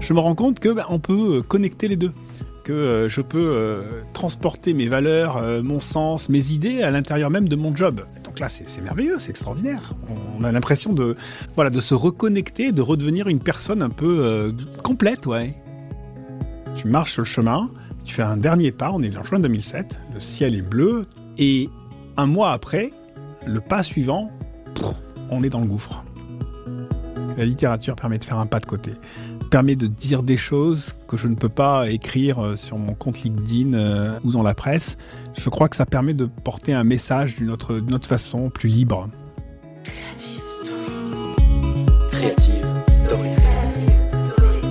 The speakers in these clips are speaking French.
Je me rends compte que bah, on peut connecter les deux que euh, je peux euh, transporter mes valeurs, euh, mon sens, mes idées à l'intérieur même de mon job. Donc là, c'est merveilleux, c'est extraordinaire. On a l'impression de, voilà, de se reconnecter, de redevenir une personne un peu complète, ouais. Tu marches sur le chemin, tu fais un dernier pas, on est en juin 2007, le ciel est bleu, et un mois après, le pas suivant, on est dans le gouffre. La littérature permet de faire un pas de côté permet de dire des choses que je ne peux pas écrire euh, sur mon compte LinkedIn euh, ou dans la presse. Je crois que ça permet de porter un message d'une autre, façon, plus libre. Creative Stories.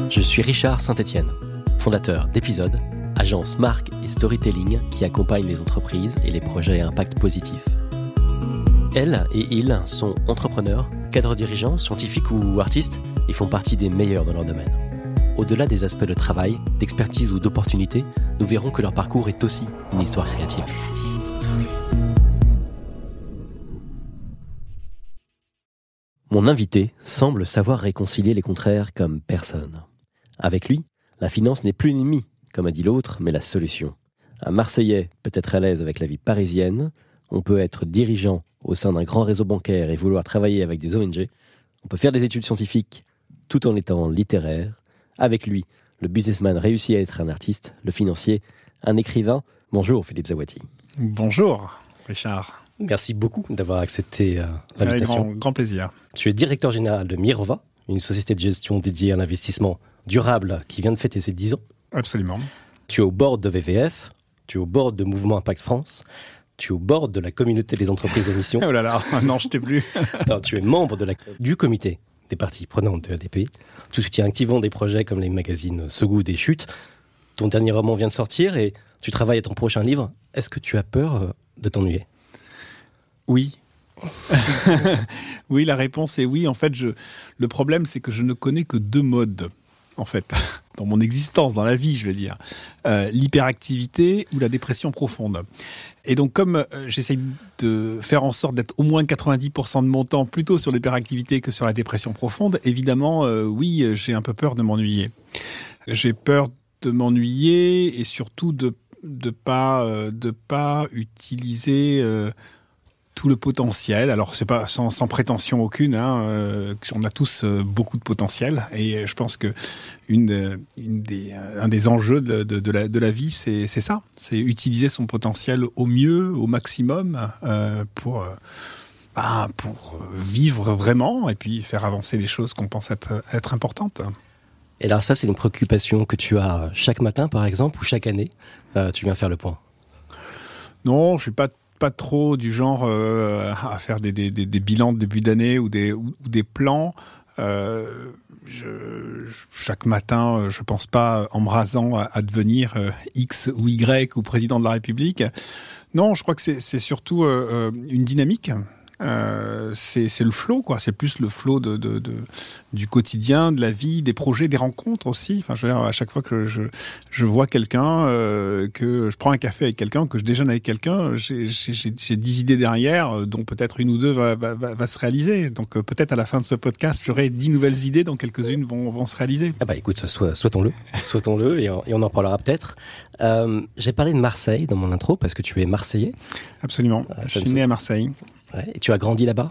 Je suis Richard Saint-Etienne, fondateur d'Épisode, agence marque et storytelling qui accompagne les entreprises et les projets à impact positif. Elle et il sont entrepreneurs, cadres dirigeants, scientifiques ou artistes ils font partie des meilleurs dans leur domaine. Au-delà des aspects de travail, d'expertise ou d'opportunité, nous verrons que leur parcours est aussi une histoire créative. Mon invité semble savoir réconcilier les contraires comme personne. Avec lui, la finance n'est plus l'ennemi, comme a dit l'autre, mais la solution. Un Marseillais peut être à l'aise avec la vie parisienne, on peut être dirigeant au sein d'un grand réseau bancaire et vouloir travailler avec des ONG, on peut faire des études scientifiques tout en étant littéraire. Avec lui, le businessman réussit à être un artiste, le financier, un écrivain. Bonjour Philippe Zawati. Bonjour Richard. Merci beaucoup d'avoir accepté euh, l'invitation. Grand, grand plaisir. Tu es directeur général de Mirova, une société de gestion dédiée à l'investissement durable qui vient de fêter ses 10 ans. Absolument. Tu es au bord de VVF, tu es au bord de Mouvement Impact France, tu es au bord de la communauté des entreprises à mission. oh là là, non, je t'ai plus. tu es membre de la, du comité des parties prenantes de ADP. Tu soutiens activement des projets comme les magazines Segou des Chutes. Ton dernier roman vient de sortir et tu travailles à ton prochain livre. Est-ce que tu as peur euh, de t'ennuyer? Oui. oui, la réponse est oui. En fait, je... le problème, c'est que je ne connais que deux modes en fait, dans mon existence, dans la vie, je veux dire. Euh, l'hyperactivité ou la dépression profonde. Et donc, comme euh, j'essaye de faire en sorte d'être au moins 90% de mon temps plutôt sur l'hyperactivité que sur la dépression profonde, évidemment, euh, oui, j'ai un peu peur de m'ennuyer. J'ai peur de m'ennuyer et surtout de de pas utiliser tout le potentiel. Alors c'est pas sans, prétention aucune. Hein, euh, on a tous euh, beaucoup de potentiel et je pense que une, une des, un des enjeux de, de, la, de la, vie, c'est ça, c'est utiliser son potentiel au mieux, au maximum euh, pour bah, pour vivre vraiment et puis faire avancer les choses qu'on pense être, être importantes. Et alors ça, c'est une préoccupation que tu as chaque matin, par exemple, ou chaque année, tu viens faire le point. Non, je suis pas pas trop du genre euh, à faire des, bilans de début d'année ou des, plans. Euh, chaque matin, euh, je pense pas en me rasant à, devenir X ou Y ou président de la République. Non, je crois que c'est surtout une dynamique. Euh, c'est le flow, quoi. C'est plus le flow de, de, de, du quotidien, de la vie, des projets, des rencontres aussi. Enfin, je veux dire, à chaque fois que je, je vois quelqu'un, euh, que je prends un café avec quelqu'un, que je déjeune avec quelqu'un, j'ai dix idées derrière, euh, dont peut-être une ou deux va, va, va, se réaliser. Donc peut-être à la fin de ce podcast, j'aurai dix nouvelles idées, dont quelques-unes vont, vont se réaliser. Ah bah écoute, souhaitons-le, souhaitons-le, et, on en parlera peut-être. j'ai parlé de Marseille dans mon intro parce que tu es marseillais. Absolument. je suis né à Marseille. Et tu as grandi là-bas?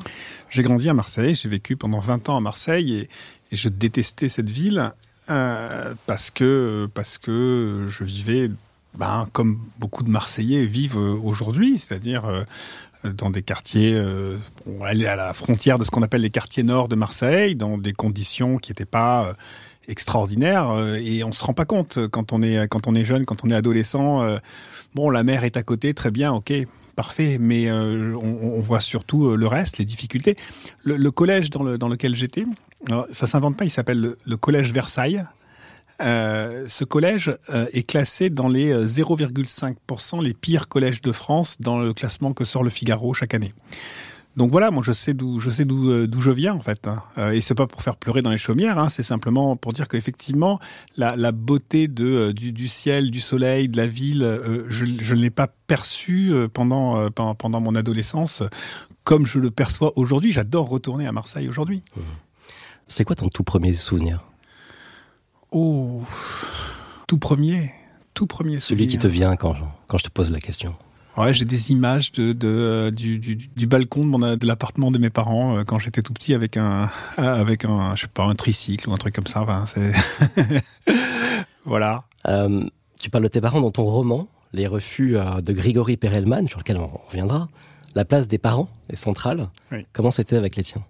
J'ai grandi à Marseille, j'ai vécu pendant 20 ans à Marseille et, je détestais cette ville euh, parce, que, parce que je vivais ben, comme beaucoup de Marseillais vivent aujourd'hui, c'est-à-dire euh, dans des quartiers, euh, à la frontière de ce qu'on appelle les quartiers nord de Marseille, dans des conditions qui n'étaient pas euh, extraordinaires et on se rend pas compte quand on est quand on est jeune, quand on est adolescent. bon, la mer est à côté, très bien, ok parfait, mais euh, on, voit surtout euh, le reste, les difficultés. Le, collège dans, le, dans lequel j'étais, ça s'invente pas, il s'appelle le, collège Versailles. Euh, ce collège est classé dans les 0,5% les pires collèges de France dans le classement que sort le Figaro chaque année. Donc voilà, moi je sais d'où je sais d'où euh, d'où je viens en fait, hein. euh, et c'est pas pour faire pleurer dans les chaumières, hein, c'est simplement pour dire qu'effectivement la, la beauté de euh, du, du, ciel, du soleil, de la ville, je je ne l'ai pas perçu pendant pendant mon adolescence comme je le perçois aujourd'hui. J'adore retourner à Marseille aujourd'hui. Mmh. C'est quoi ton tout premier souvenir? Oh, tout premier, tout premier Celui qui te vient quand, quand je te pose la question. Ouais, j'ai des images de, de euh, du, du, du, balcon de, mon, de l'appartement de mes parents euh, quand j'étais tout petit avec un avec un je sais pas un tricycle ou un truc comme ça. Enfin, c'est voilà. Euh, tu parles de tes parents dans ton roman Les refus de Grigory Perelman, sur lequel on reviendra. La place des parents est centrale. Oui. Comment c'était avec les tiens?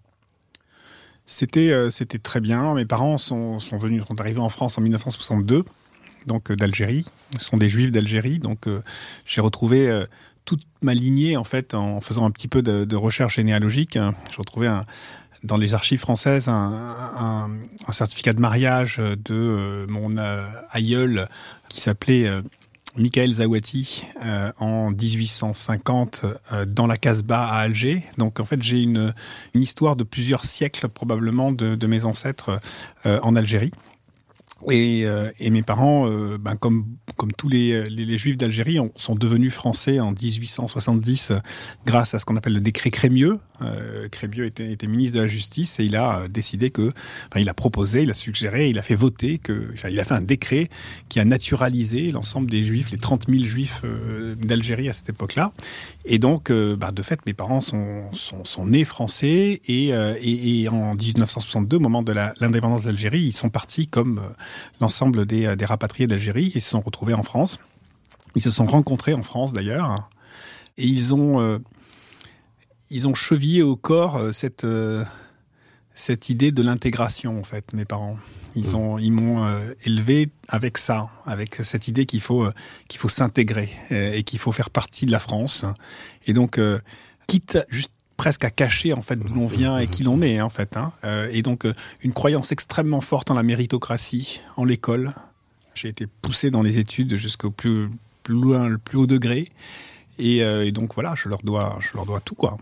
C'était c'était très bien. Mes parents sont sont venus sont arrivés en France en 1962 donc euh, d'Algérie. Ce sont des juifs d'Algérie. Donc euh, j'ai retrouvé euh, toute ma lignée en fait en faisant un petit peu de, recherche généalogique. J'ai retrouvé dans les archives françaises un, certificat de mariage de mon aïeul qui s'appelait Michael Zawati en 1850 dans la Casbah à Alger. Donc en fait j'ai une, histoire de plusieurs siècles probablement de mes ancêtres en Algérie. Et, euh, et, mes parents, euh, ben comme, comme tous les, les, les juifs d'Algérie, sont devenus français en 1870 grâce à ce qu'on appelle le décret Crémieux. Euh, Crémieux était, était, ministre de la Justice et il a décidé que, enfin, il a proposé, il a suggéré, il a fait voter que, enfin, il a fait un décret qui a naturalisé l'ensemble des juifs, les 30 000 juifs euh, d'Algérie à cette époque-là. Et donc, ben, de fait, mes parents sont, sont, sont nés français et, et, en 1962, au moment de l'indépendance d'Algérie, ils sont partis comme l'ensemble des, des, rapatriés d'Algérie et se sont retrouvés en France. Ils se sont rencontrés en France d'ailleurs et ils ont euh, ils ont chevillé au corps euh, cette euh, cette idée de l'intégration en fait mes parents ils mmh. ont ils m'ont élevé avec ça avec cette idée qu'il faut qu'il faut s'intégrer et qu'il faut faire partie de la France et donc quitte juste presque à cacher en fait d'où l'on vient et qui l'on est en fait. Hein. Et donc une croyance extrêmement forte en la méritocratie, en l'école. J'ai été poussé dans les études jusqu'au plus, plus loin, le plus haut degré. Et, euh, et, donc voilà, je leur dois, je leur dois tout quoi.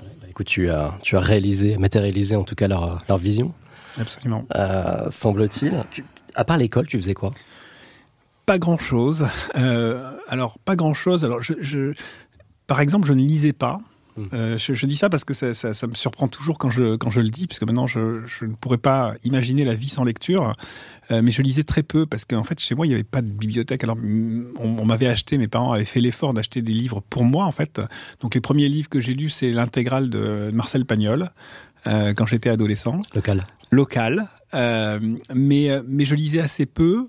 Bah, écoute, tu as, tu as réalisé, matérialisé en tout cas leur, leur vision. Absolument. Euh, Semble-t-il. À part l'école, tu faisais quoi? Pas grand chose. Euh, alors pas grand chose. Alors je, je, par exemple, je ne lisais pas. Mm. Euh, je, je, dis ça parce que ça, ça, ça, me surprend toujours quand je, quand je le dis, puisque maintenant je, je ne pourrais pas imaginer la vie sans lecture. Euh, mais je lisais très peu parce qu'en fait chez moi il n'y avait pas de bibliothèque. Alors on, on m'avait acheté, mes parents avaient fait l'effort d'acheter des livres pour moi en fait. Donc les premiers livres que j'ai lus c'est l'intégrale de Marcel Pagnol euh, quand j'étais adolescent. Local. Local. Mais mais je lisais assez peu.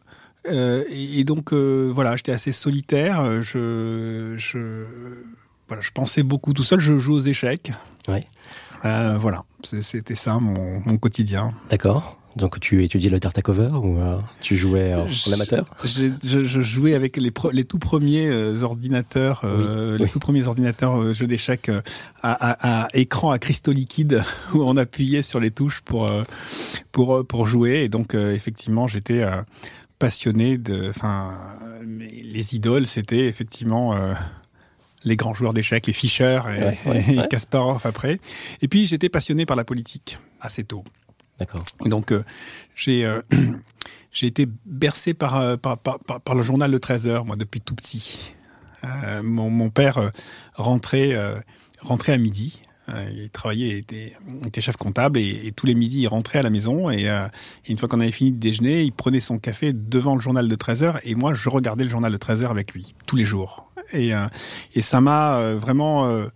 Et, et, donc voilà, j'étais assez solitaire. Je, je voilà, je pensais beaucoup tout seul. Je joue aux échecs. Ouais. Euh, voilà, c'était ça mon, mon quotidien. D'accord. Donc tu étudiais le Tartacover ou euh, tu jouais en, en amateur? je, je, je, jouais avec les, les tout premiers euh, ordinateurs, euh, oui, les oui. tout premiers ordinateurs euh, jeux d'échecs euh, à, à, à, écran à cristaux liquides où on appuyait sur les touches pour pour pour jouer. Et donc effectivement j'étais passionné de, enfin les idoles c'était effectivement les grands joueurs d'échecs, les Fischer et, ouais, ouais, et ouais. Kasparov après. Et puis j'étais passionné par la politique assez tôt. D'accord. Donc euh, j'ai euh, j'ai été bercé par, par, par, par, le journal de 13 heures, moi, depuis tout petit. Euh, mon, mon, père rentrait, rentrait à midi. il travaillait, il était, il était chef comptable et, et, tous les midis, il rentrait à la maison et, et une fois qu'on avait fini de déjeuner, il prenait son café devant le journal de 13 heures et moi, je regardais le journal de 13 heures avec lui, tous les jours. Et, et ça m'a vraiment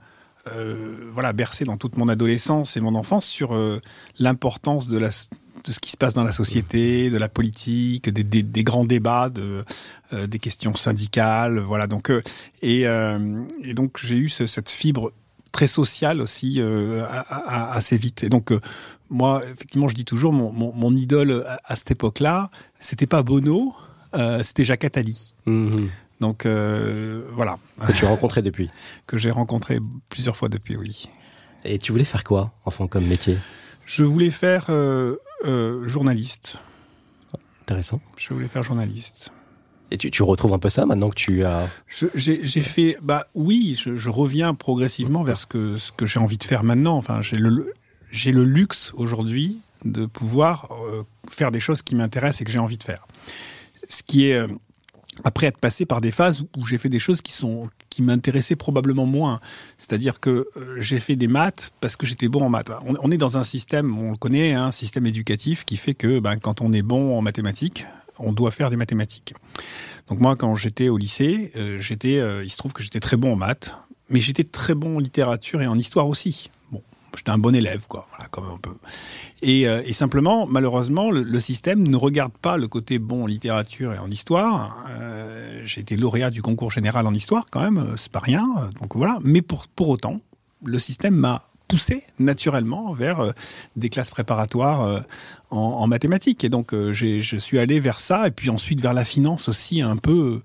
euh, voilà, bercé dans toute mon adolescence et mon enfance sur euh, l'importance de ce qui se passe dans la société, de la politique, des, grands débats, de, euh, des questions syndicales, voilà. Donc euh, et, euh, donc j'ai eu ce, cette fibre très sociale aussi assez vite. Et donc moi, effectivement, je dis toujours mon, idole à, cette époque-là, c'était pas Bono, c'était Jacques Attali. Mm -hmm. Donc euh, voilà. Que tu as rencontré depuis Que j'ai rencontré plusieurs fois depuis, oui. Et tu voulais faire quoi, enfant, comme métier? Je voulais faire euh, euh, journaliste. Intéressant. Je voulais faire journaliste. Et tu, tu retrouves un peu ça maintenant que tu as. J'ai fait. Bah oui, je, je, reviens progressivement vers ce que, ce que j'ai envie de faire maintenant. Enfin, j'ai le, le luxe aujourd'hui de pouvoir euh, faire des choses qui m'intéressent et que j'ai envie de faire. Ce qui est après être passé par des phases où j'ai fait des choses qui sont qui m'intéressaient probablement moins. C'est-à-dire que euh, j'ai fait des maths parce que j'étais bon en maths. On, est dans un système, on le connaît, un hein, système éducatif qui fait que ben, quand on est bon en mathématiques, on doit faire des mathématiques. Donc moi, quand j'étais au lycée, j'étais, il se trouve que j'étais très bon en maths, mais j'étais très bon en littérature et en histoire aussi. J'étais un bon élève, quoi, voilà, comme un peu. Et, et simplement, malheureusement, le, système ne regarde pas le côté bon en littérature et en histoire. Euh, j'ai été lauréat du concours général en histoire, quand même, c'est pas rien. Donc voilà. Mais pour, pour autant, le système m'a poussé naturellement vers euh, des classes préparatoires euh, en, mathématiques. Et donc, euh, je suis allé vers ça, et puis ensuite vers la finance aussi, un peu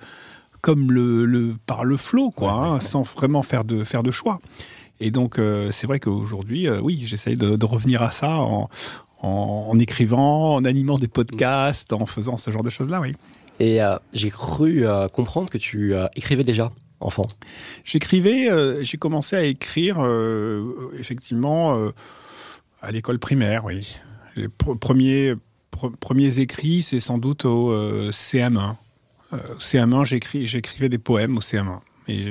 comme le, le par le flot, quoi, hein, sans vraiment faire de, faire de choix. Et donc, c'est vrai qu'aujourd'hui, oui, j'essaye de, de, revenir à ça en, en, écrivant, en animant des podcasts, en faisant ce genre de choses-là, oui. Et j'ai cru comprendre que tu écrivais déjà enfant J'écrivais, euh, j'ai commencé à écrire euh, effectivement euh, à l'école primaire, oui. Les premiers, premiers écrits, c'est sans doute au CM1. CM1, j'écrivais des poèmes au CM1. Et,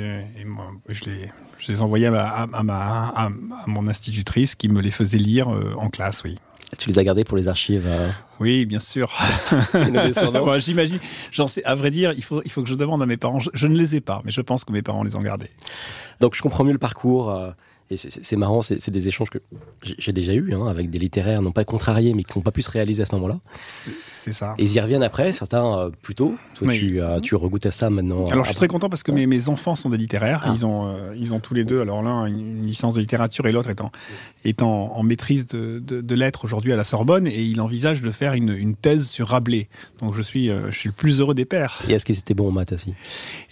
je, les, je, les, envoyais à, ma, à, mon institutrice qui me les faisait lire en classe, oui. Tu les as gardés pour les archives euh Oui, bien sûr. J'imagine. J'en sais. À vrai dire, il faut, il faut que je demande à mes parents. Je, je, ne les ai pas, mais je pense que mes parents les ont gardés. Donc, je comprends mieux le parcours. Euh, et c'est marrant, c'est des échanges que j'ai déjà eu hein, avec des littéraires, non pas contrariés, mais qui n'ont pas pu se réaliser à ce moment-là. C'est ça. Et ils y reviennent après, certains euh, plus tôt. Toi, tu, euh, tu regoutes à ça maintenant. Alors, je suis très content parce que mes, mes enfants sont des littéraires. Ah. Ils, ont, euh, ils ont tous les deux, alors l'un une licence de littérature et l'autre étant, étant en maîtrise de, de, de lettres aujourd'hui à la Sorbonne. Et il envisage de faire une, une thèse sur Rabelais. Donc, je suis, je suis le plus heureux des pères. Et est-ce qu'ils étaient bons en maths aussi?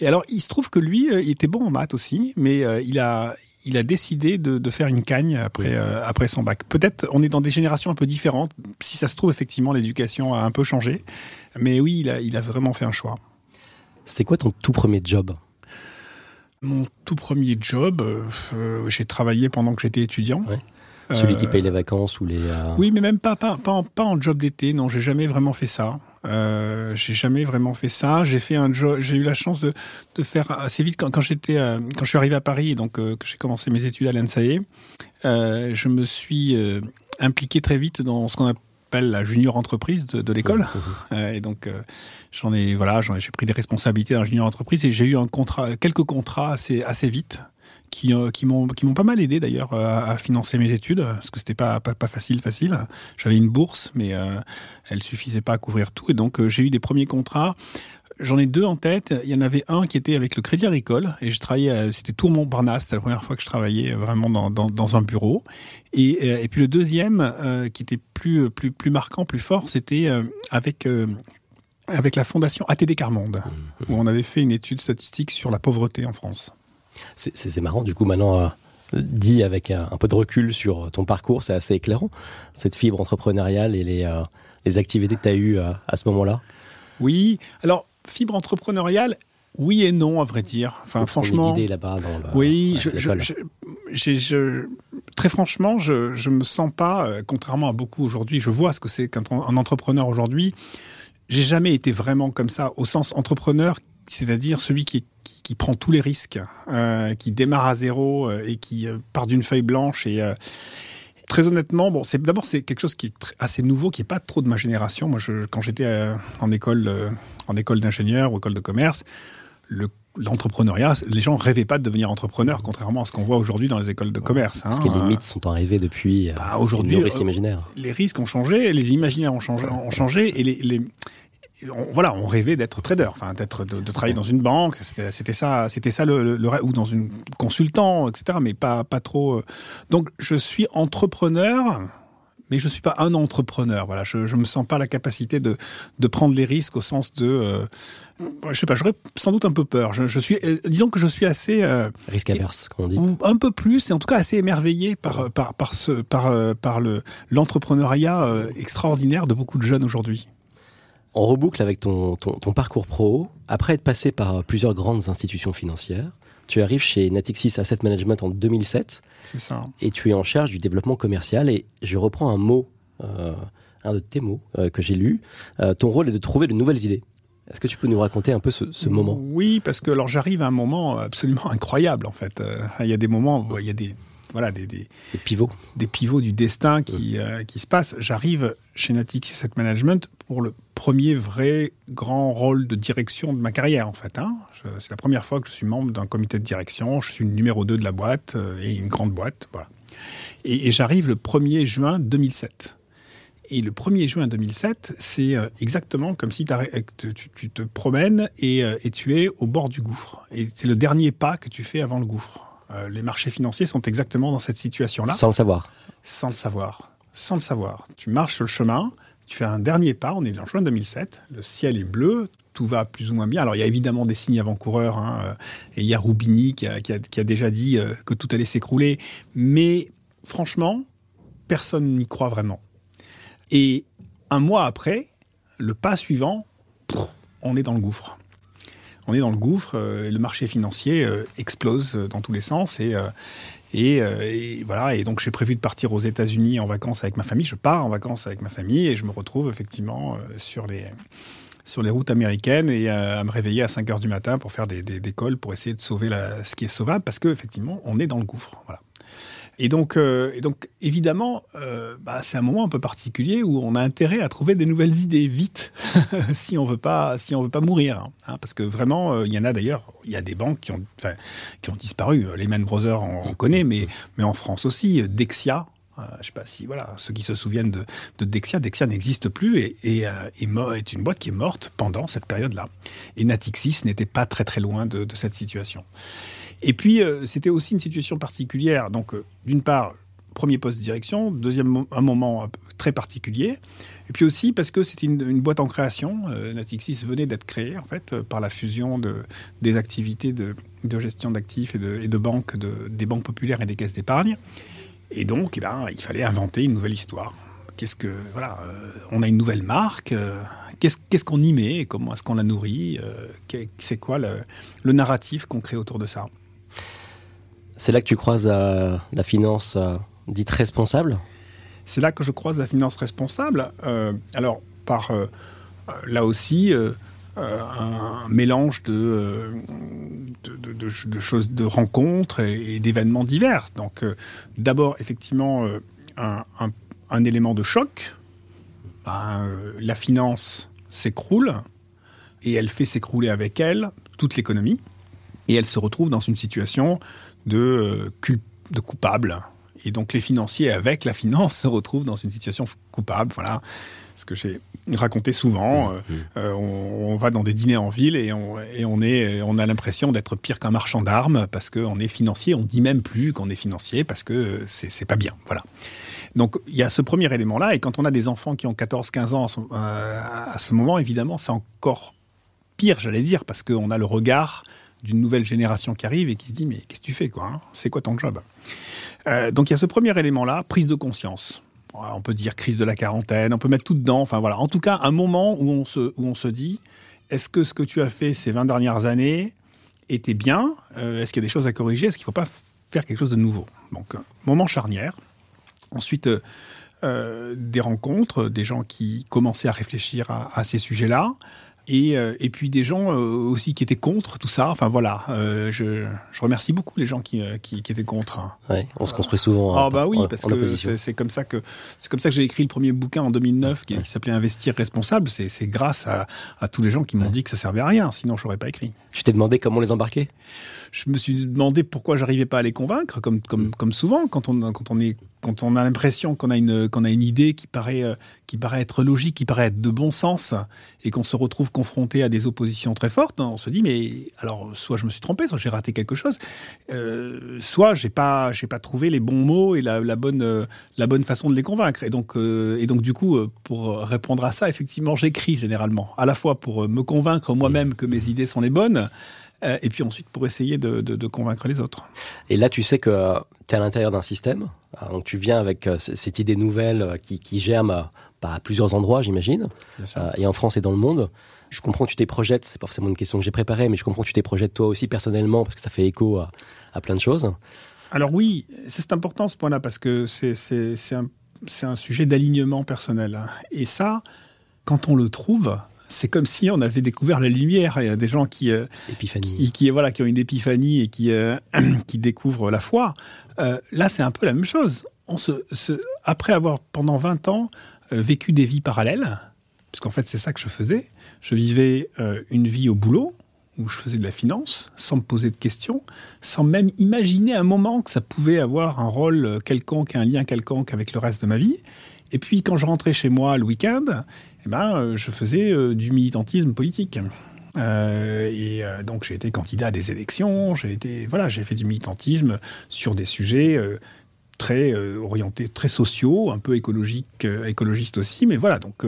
Et alors, il se trouve que lui, il était bon en maths aussi, mais il a il a décidé de, faire une cagne après, euh, après son bac. Peut-être on est dans des générations un peu différentes. Si ça se trouve, effectivement, l'éducation a un peu changé. Mais oui, il a, il a vraiment fait un choix. C'est quoi ton tout premier job? Mon tout premier job, euh, j'ai travaillé pendant que j'étais étudiant. Celui qui paye les vacances ou les. Euh, oui, mais même pas, pas, pas, pas en job d'été. Non, j'ai jamais vraiment fait ça. Euh, j'ai jamais vraiment fait ça. J'ai fait un job. J'ai eu la chance de, de faire assez vite quand, quand j'étais euh, quand je suis arrivé à Paris, donc euh, que j'ai commencé mes études à l'ENSAE. Euh, je me suis euh, impliqué très vite dans ce qu'on appelle la junior entreprise de, de l'école. Mmh, mmh. et donc j'en ai voilà, j'ai pris des responsabilités dans la junior entreprise et j'ai eu un contrat, quelques contrats assez assez vite qui, euh, qui m'ont qui m'ont pas mal aidé d'ailleurs euh, à, financer mes études parce que c'était pas, pas, pas facile facile. J'avais une bourse mais euh, elle suffisait pas à couvrir tout et donc j'ai eu des premiers contrats. J'en ai deux en tête. Il y en avait un qui était avec le Crédit Agricole et je travaillais, c'était Tour Montparnasse. C'était la première fois que je travaillais vraiment dans, dans, dans un bureau. Et, et puis le deuxième, qui était plus plus plus marquant, plus fort, c'était avec avec la fondation ATD Carmonde, mmh. où on avait fait une étude statistique sur la pauvreté en France. C'est marrant, du coup, maintenant, euh, dit avec un, peu de recul sur ton parcours, c'est assez éclairant, cette fibre entrepreneuriale et les, euh, les activités que tu as eues euh, à ce moment-là. Oui, alors, fibre entrepreneuriale, oui et non, à vrai dire. Enfin, franchement. guidé là-bas dans le, Oui, je, je, très franchement, je, je me sens pas, contrairement à beaucoup aujourd'hui, je vois ce que c'est quand un entrepreneur aujourd'hui. J'ai jamais été vraiment comme ça, au sens entrepreneur c'est-à-dire celui qui, qui, prend tous les risques, euh, qui démarre à zéro euh, et qui euh, part d'une feuille blanche. Et très honnêtement, bon, c'est d'abord c'est quelque chose qui est assez nouveau, qui est pas trop de ma génération. Moi, je, quand j'étais en école, en école d'ingénieur ou école de commerce, le l'entrepreneuriat, les gens rêvaient pas de devenir entrepreneur, contrairement à ce qu'on voit aujourd'hui dans les écoles de commerce. Hein. Parce que les mythes sont arrivés depuis bah, aujourd'hui. Les risques imaginaires. Les risques ont changé, les imaginaires ont changé, ont changé et les, les, on, voilà, on rêvait d'être trader, enfin d'être de, travailler dans une banque, c'était ça, c'était ça le, le, ou dans une consultant, etc. Mais pas pas trop. Euh. Donc je suis entrepreneur, mais je suis pas un entrepreneur. Voilà, je je me sens pas la capacité de de prendre les risques au sens de, euh, je sais pas, j'aurais sans doute un peu peur. Je, suis, euh, disons que je suis assez euh, risque averse, on dit. Un peu plus, et en tout cas assez émerveillé par par par ce par par le l'entrepreneuriat extraordinaire de beaucoup de jeunes aujourd'hui. On reboucle avec ton, parcours pro. Après être passé par plusieurs grandes institutions financières, tu arrives chez Natixis Asset Management en 2007. C'est ça. Et tu es en charge du développement commercial. Et je reprends un mot, euh, un de tes mots euh, que j'ai lu. Euh, ton rôle est de trouver de nouvelles idées. Est-ce que tu peux nous raconter un peu ce, moment? Oui, parce que alors j'arrive à un moment absolument incroyable en fait. Il y a des moments, où il y a des voilà, des, des, pivots. Des pivots du destin qui, qui se passent. J'arrive chez Natix Asset Management pour le premier vrai grand rôle de direction de ma carrière, en fait. Hein. C'est la première fois que je suis membre d'un comité de direction. Je suis le numéro 2 de la boîte et une grande boîte. Voilà. Et, et j'arrive le 1er juin 2007. Et le 1er juin 2007, c'est euh, exactement comme si tu, te promènes euh, et, tu es au bord du gouffre. Et c'est le dernier pas que tu fais avant le gouffre. Euh, les marchés financiers sont exactement dans cette situation-là. Sans le savoir. Sans le savoir. Sans le savoir. Tu marches sur le chemin, tu fais un dernier pas, on est en juin 2007, le ciel est bleu, tout va plus ou moins bien. Alors il y a évidemment des signes avant-coureurs, hein, et il y a Roubini qui a, qui a déjà dit que tout allait s'écrouler, mais franchement, personne n'y croit vraiment. Et un mois après, le pas suivant, on est dans le gouffre. On est dans le gouffre, euh, le marché financier euh, explose dans tous les sens et, euh, et, voilà. Et donc j'ai prévu de partir aux États-Unis en vacances avec ma famille. Je pars en vacances avec ma famille et je me retrouve effectivement sur les sur les routes américaines et à, me réveiller à 5 heures du matin pour faire des, des, pour essayer de sauver la, ce qui est sauvable parce qu'effectivement on est dans le gouffre. Voilà. Et donc, euh, et donc évidemment, euh, bah, c'est un moment un peu particulier où on a intérêt à trouver des nouvelles idées vite, si on veut pas, si on veut pas mourir, hein, parce que vraiment, euh, il y en a d'ailleurs, il y a des banques qui ont, qui ont disparu. Les Man Brothers, on, connaît, mais, mais en France aussi, Dexia. je sais pas si voilà ceux qui se souviennent de, de Dexia, Dexia n'existe plus et, et, est une boîte qui est morte pendant cette période-là. Et Natixis n'était pas très très loin de, de cette situation. Et puis, euh, c'était aussi une situation particulière. Donc, euh, d'une part, premier poste de direction, deuxième, un moment euh, très particulier. Et puis aussi parce que c'était une, boîte en création. Natixis venait d'être créée, en fait, par la fusion de, des activités de, gestion d'actifs et de, et banques, de, des banques populaires et des caisses d'épargne. Et donc, eh ben, il fallait inventer une nouvelle histoire. Qu'est-ce que, voilà, on a une nouvelle marque. Qu'est-ce qu'on y met Comment est-ce qu'on la nourrit C'est quoi le, le narratif qu'on crée autour de ça c'est là que tu croises la finance euh, dite responsable? C'est là que je croise la finance responsable. Euh, alors, par euh, là aussi, un mélange de, de, choses, de rencontres et, d'événements divers. Donc, d'abord, effectivement, un, élément de choc. Ben, la finance s'écroule et elle fait s'écrouler avec elle toute l'économie. Et elle se retrouve dans une situation de, euh, de coupable. Et donc les financiers avec la finance se retrouvent dans une situation coupable. Voilà ce que j'ai raconté souvent. Mmh, mmh. Euh, on, va dans des dîners en ville et on, et on, est, on a l'impression d'être pire qu'un marchand d'armes parce qu'on est financier. On dit même plus qu'on est financier parce que c'est pas bien. Voilà. Donc il y a ce premier élément-là. Et quand on a des enfants qui ont 14-15 ans euh, à ce moment, évidemment, c'est encore pire, j'allais dire, parce qu'on a le regard d'une nouvelle génération qui arrive et qui se dit mais qu'est-ce que tu fais quoi hein? C'est quoi ton job? Euh, Donc il y a ce premier élément-là, prise de conscience. On peut dire crise de la quarantaine, on peut mettre tout dedans. Enfin voilà, en tout cas un moment où on se, où on se dit est-ce que ce que tu as fait ces 20 dernières années était bien? Euh, Est-ce qu'il y a des choses à corriger? Est-ce qu'il ne faut pas faire quelque chose de nouveau? Donc euh, moment charnière. Ensuite des rencontres, des gens qui commençaient à réfléchir à, à ces sujets-là. Euh, et, puis des gens euh, aussi qui étaient contre tout ça. Enfin voilà, euh, je, remercie beaucoup les gens qui, qui, étaient contre. Ouais, on se construit souvent. Ah bah oui, parce que c'est comme ça que c'est comme ça que j'ai écrit le premier bouquin en 2009 qui, s'appelait Investir responsable. C'est grâce à, à, tous les gens qui m'ont dit que ça servait à rien. Sinon, je n'aurais pas écrit. Tu t'es demandé comment les embarquer? Je me suis demandé pourquoi j'arrivais pas à les convaincre, comme comme, mm. comme souvent quand on quand on est quand on a l'impression qu'on a une qu'on a une idée qui paraît euh, qui paraît être logique, qui paraît être de bon sens, et qu'on se retrouve confronté à des oppositions très fortes, on se dit mais alors soit je me suis trompé, soit j'ai raté quelque chose, euh, soit j'ai pas j'ai pas trouvé les bons mots et la, bonne euh, la bonne façon de les convaincre. Et donc et donc du coup pour répondre à ça, effectivement j'écris généralement, à la fois pour me convaincre moi-même que mes idées sont les bonnes. Et puis ensuite pour essayer de, de, convaincre les autres. Et là, tu sais que tu es à l'intérieur d'un système, donc tu viens avec euh, cette idée nouvelle euh, qui, qui germe à, bah, à plusieurs endroits, j'imagine, euh, et en France et dans le monde. Je comprends que tu t'es projettes, c'est pas forcément une question que j'ai préparée, mais je comprends que tu t'es projettes toi aussi personnellement, parce que ça fait écho à, à plein de choses. Alors oui, c'est important ce point-là, parce que c'est un, un, sujet d'alignement personnel. Hein. Et ça, quand on le trouve, c'est comme si on avait découvert la lumière. Il y a des gens qui, euh, qui, voilà, qui ont une épiphanie et qui, euh, qui découvrent la foi. Euh, là, c'est un peu la même chose. On se, après avoir pendant 20 ans vécu des vies parallèles, parce qu'en fait c'est ça que je faisais, je vivais une vie au boulot où je faisais de la finance sans me poser de questions, sans même imaginer un moment que ça pouvait avoir un rôle quelconque, un lien quelconque avec le reste de ma vie. Et puis quand je rentrais chez moi le week-end, ben, je faisais euh, du militantisme politique. Euh, et donc j'ai été candidat à des élections, j'ai voilà, fait du militantisme sur des sujets très orientés, très sociaux, un peu écologiques, écologistes aussi, mais voilà. Donc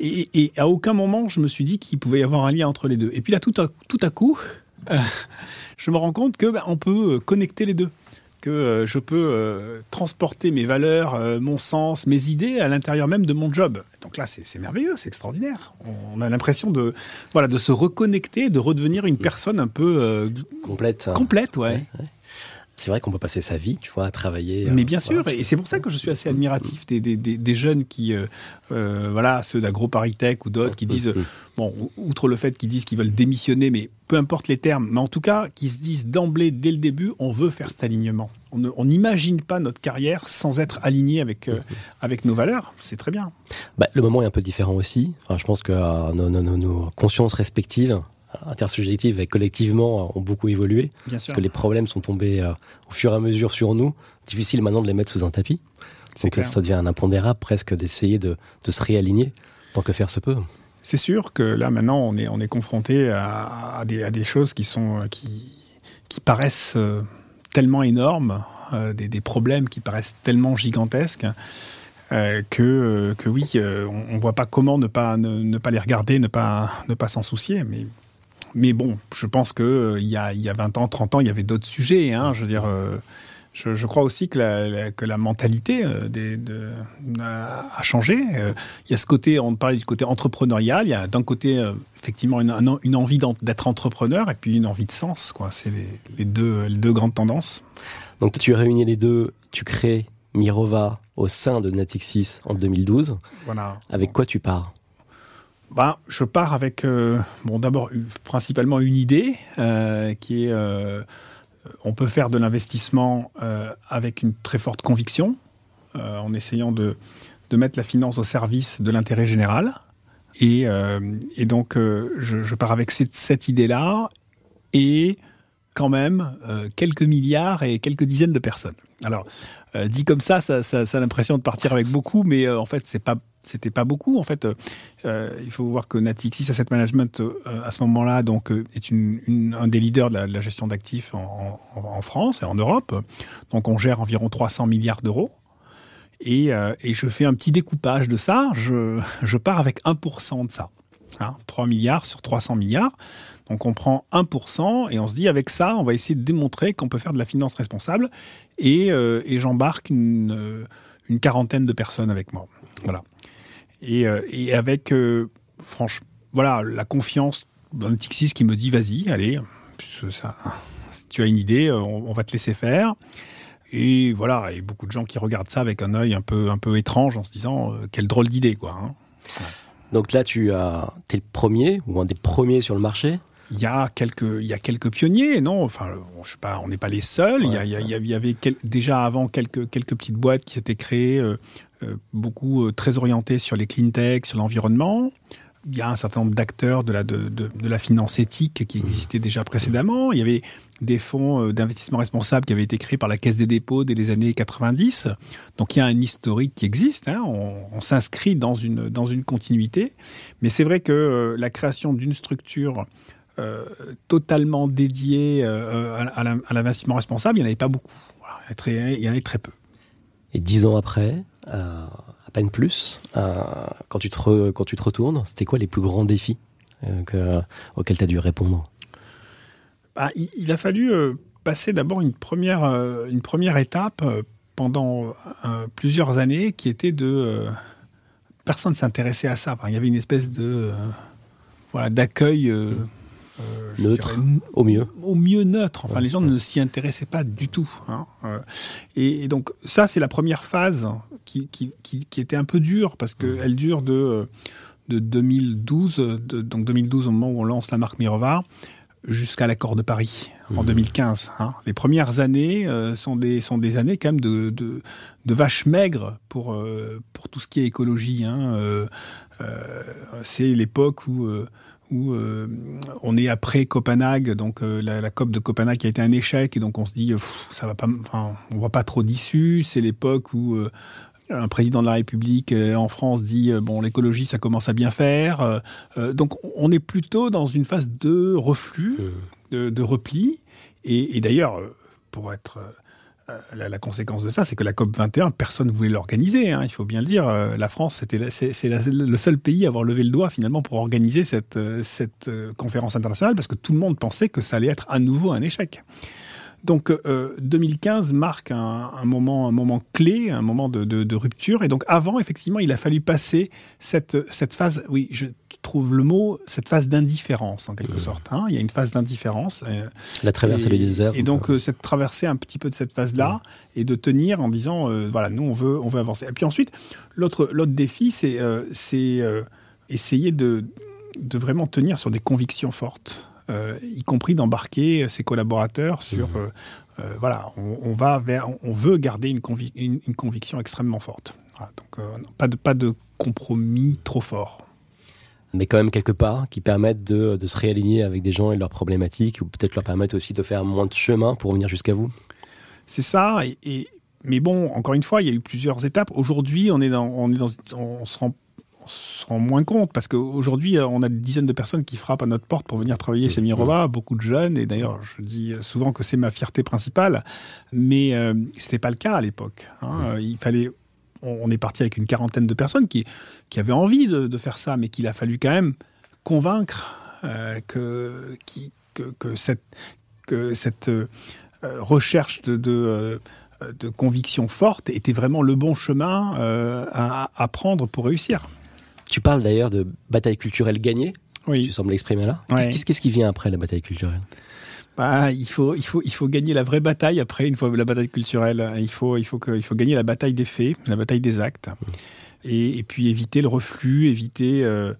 et, à aucun moment je me suis dit qu'il pouvait y avoir un lien entre les deux. Et puis là, tout à, tout à coup, je me rends compte que ben, on peut connecter les deux que euh, je peux euh, transporter mes valeurs, euh, mon sens, mes idées à l'intérieur même de mon job. Donc là, c'est merveilleux, c'est extraordinaire. On a l'impression de, voilà, de se reconnecter, de redevenir une personne un peu complète. Complète, ouais. C'est vrai qu'on peut passer sa vie, tu vois, à travailler. Mais bien sûr, et c'est pour ça que je suis assez admiratif des, des, des, jeunes qui, voilà, ceux d'AgroParisTech ou d'autres qui disent, bon, outre le fait qu'ils disent qu'ils veulent démissionner, mais peu importe les termes, mais en tout cas, qui se disent d'emblée, dès le début, on veut faire cet alignement. On n'imagine pas notre carrière sans être aligné avec, euh, avec nos valeurs. C'est très bien. Bah, le moment est un peu différent aussi. je pense que euh, nos, nos, nos, consciences respectives, intersubjectives et collectivement, ont beaucoup évolué. Bien parce que les problèmes sont tombés euh, au fur et à mesure sur nous. Difficile maintenant de les mettre sous un tapis. Donc ça devient un impondérable presque d'essayer de, de se réaligner tant que faire se peut. C'est sûr que là maintenant on est, on est confronté à, des, à des, choses qui, sont, qui, qui paraissent euh, tellement énormes, euh, des, des, problèmes qui paraissent tellement gigantesques. Euh, que, que oui, on ne voit pas comment ne pas, ne, pas les regarder, ne pas, ne pas s'en soucier. Mais, mais bon, je pense qu'il il y, a, il y a 20 ans, 30 ans, il y avait d'autres sujets. Hein, je veux dire, je, crois aussi que la, que la mentalité euh, des, de, a, changé. Euh, il y a ce côté, on parlait du côté entrepreneurial, il y a d'un côté euh, effectivement une, une envie d'être entrepreneur et puis une envie de sens. C'est les, deux, les deux grandes tendances. Donc tu réunis les deux, tu crées Mirova au sein de Natixis en 2012. Voilà. Avec quoi tu pars? Ben, je pars avec, bon, d'abord, principalement une idée qui est euh, on peut faire de l'investissement euh, avec une très forte conviction, euh, en essayant de, mettre la finance au service de l'intérêt général. Et, donc, je, pars avec cette, idée-là et quand même quelques milliards et quelques dizaines de personnes. Alors, dit comme ça, ça, ça a l'impression de partir avec beaucoup, mais en fait, c'est pas c'était pas beaucoup en fait. Euh, il faut voir que Natixis Asset Management euh, à ce moment-là donc euh, est une, un des leaders de la, gestion d'actifs en, France et en Europe. Donc on gère environ 300 milliards d'euros. Et, je fais un petit découpage de ça. Je, je pars avec 1% de ça. Hein, 3 milliards sur 300 milliards. Donc on prend 1% et on se dit avec ça, on va essayer de démontrer qu'on peut faire de la finance responsable. Et, et j'embarque une, une quarantaine de personnes avec moi. Voilà. Euh, et, avec, euh, franchement, voilà, la confiance d'un Tixis qui me dit vas-y, allez, ça, si tu as une idée, euh, on, va te laisser faire. Et voilà, et beaucoup de gens qui regardent ça avec un œil un peu, un peu étrange en se disant quelle drôle d'idée, quoi. Hein. Donc là, tu as, es le premier ou un des premiers sur le marché? Il y a quelques, il y a quelques pionniers, non? Enfin, je sais pas, on n'est pas les seuls. il, y avait déjà avant quelques, quelques petites boîtes qui s'étaient créées, euh, beaucoup euh, très orienté sur les clean tech, sur l'environnement. Il y a un certain nombre d'acteurs de la, de, de, la finance éthique qui existaient déjà précédemment. Il y avait des fonds euh, d'investissement responsable qui avaient été créés par la Caisse des dépôts dès les années 90. Donc il y a un historique qui existe. Hein. On, s'inscrit dans une, dans une continuité. Mais c'est vrai que la création d'une structure totalement dédiée à l'investissement responsable, il n'y en avait pas beaucoup. il y en avait très peu. Et dix ans après, euh, à peine plus, euh, quand, tu te retournes, c'était quoi les plus grands défis euh, auxquels tu as dû répondre? Bah, il, a fallu passer d'abord une première, étape pendant plusieurs années qui était de... personne ne s'intéressait à ça. il y avait une espèce de... voilà, d'accueil... Euh, neutre, au mieux. Au mieux neutre. Enfin, les gens ne s'y intéressaient pas du tout. Hein. Euh, et, donc, ça, c'est la première phase qui, qui, qui, était un peu dure, parce qu'elle dure de, de 2012, donc 2012 au moment où on lance la marque Mirova, jusqu'à l'accord de Paris en 2015. Mmh. Hein. Les premières années euh, sont, des, sont des années quand même de, de, de vaches maigres pour, euh, pour tout ce qui est écologie. Hein. Euh, c'est l'époque où, où on est après Copenhague, donc la, la, COP de Copenhague qui a été un échec, et donc on se dit, ça va pas, enfin, on voit pas trop d'issue. C'est l'époque où un président de la République euh, en France dit euh, bon l'écologie ça commence à bien faire. Euh, donc on est plutôt dans une phase de reflux, mmh. de, repli. Et, d'ailleurs, pour être la, conséquence de ça, c'est que la COP 21, personne ne voulait l'organiser. Hein, il faut bien le dire. La France, c'était c'est le seul pays à avoir levé le doigt finalement pour organiser cette, cette conférence internationale parce que tout le monde pensait que ça allait être à nouveau un échec. Donc 2015 euh, marque un, moment, un moment clé, un moment de, rupture. Et donc avant, effectivement, il a fallu passer cette, cette phase, oui, je trouve le mot, cette phase d'indifférence en quelque mmh. sorte. Hein. Il y a une phase d'indifférence. Euh, La traversée du désert. Et donc euh, cette traversée un petit peu de cette phase-là mmh. et de tenir en disant, voilà, nous on veut, on veut avancer. Et puis ensuite, l'autre, défi, c'est, c'est essayer de, de vraiment tenir sur des convictions fortes. Euh, y compris d'embarquer ses collaborateurs sur mmh. euh, euh, voilà, on, va vers, on veut garder une, une, conviction extrêmement forte. donc pas de pas de compromis trop fort. Mais quand même quelque part qui permettent de, de se réaligner avec des gens et leurs problématiques ou peut-être leur permettre aussi de faire moins de chemin pour venir jusqu'à vous? C'est ça. Et, mais bon, encore une fois, il y a eu plusieurs étapes. Aujourd'hui, on est dans, on est dans, on se rend se rend moins compte parce qu'aujourd'hui, euh, on a des dizaines de personnes qui frappent à notre porte pour venir travailler chez Mirova, beaucoup de jeunes, et d'ailleurs, je dis souvent que c'est ma fierté principale, mais euh, ce n'était pas le cas à l'époque. Hein. Il fallait on est parti avec une quarantaine de personnes qui, qui avaient envie de, faire ça, mais qu'il a fallu quand même convaincre euh, que, qui, que, cette, que cette recherche de, de, de, conviction forte était vraiment le bon chemin à, à prendre pour réussir. Tu parles d'ailleurs de bataille culturelle gagnée. Oui. Tu sembles l'exprimer là. Qu'est-ce qui vient après la bataille culturelle? Bah, il faut, il faut, il faut gagner la vraie bataille après une fois la bataille culturelle. Il faut, il faut que, il faut gagner la bataille des faits, la bataille des actes, mmh. et, puis éviter le reflux, éviter, euh,